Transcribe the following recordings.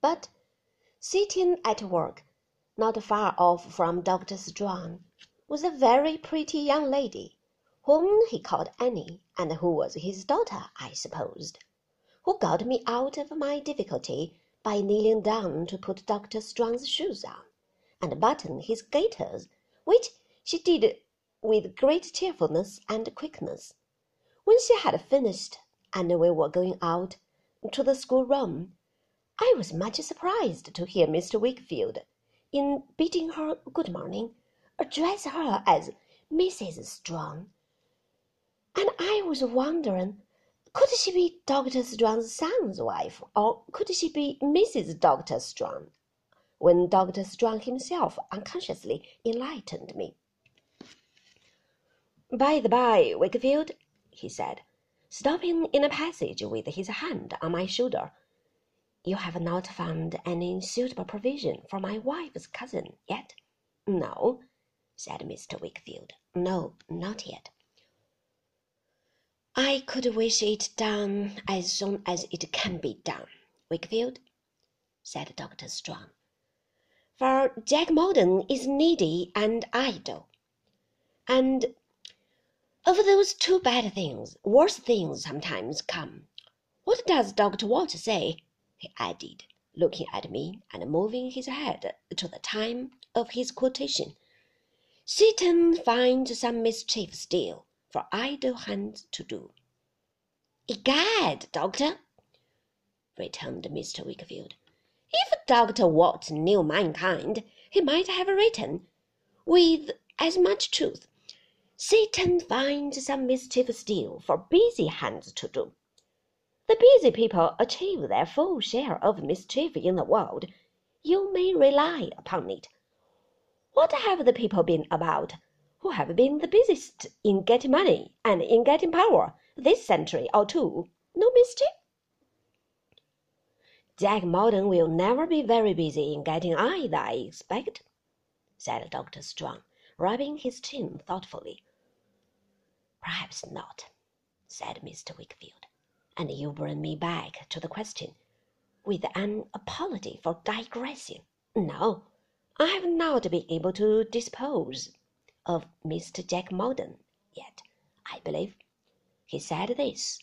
But, sitting at work, not far off from Dr. Strong, was a very pretty young lady, whom he called Annie, and who was his daughter, I supposed, who got me out of my difficulty by kneeling down to put Dr. Strong's shoes on, and button his gaiters, which she did with great cheerfulness and quickness. When she had finished, and we were going out to the schoolroom, I was much surprised to hear Mr. Wickfield, in bidding her good morning, address her as Mrs. Strong, and I was wondering, could she be Dr. Strong's son's wife, or could she be Mrs. Dr. Strong, when Dr. Strong himself unconsciously enlightened me. By the by, Wickfield, he said, stopping in a passage with his hand on my shoulder, you have not found any suitable provision for my wife's cousin yet? No, said Mr. Wickfield. No, not yet. I could wish it done as soon as it can be done, Wickfield, said Dr. Strong. For Jack Maldon is needy and idle. And of those two bad things, worse things sometimes come. What does Dr. Watts say? He added, looking at me and moving his head to the time of his quotation. Satan finds some mischief still for idle hands to do. Egad, doctor, returned Mr. Wickfield, if Dr. Watts knew mankind, he might have written, with as much truth, Satan finds some mischief still for busy hands to do. The busy people achieve their full share of mischief in the world, you may rely upon it. What have the people been about who have been the busiest in getting money and in getting power this century or two? No mischief? Jack Maldon will never be very busy in getting either, I expect, said Dr. Strong, rubbing his chin thoughtfully. Perhaps not, said Mr. Wickfield. And you bring me back to the question, with an apology for digressing. No, I have not been able to dispose of Mr. Jack Maldon yet, I believe. He said this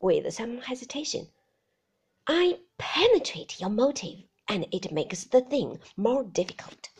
with some hesitation. I penetrate your motive, and it makes the thing more difficult.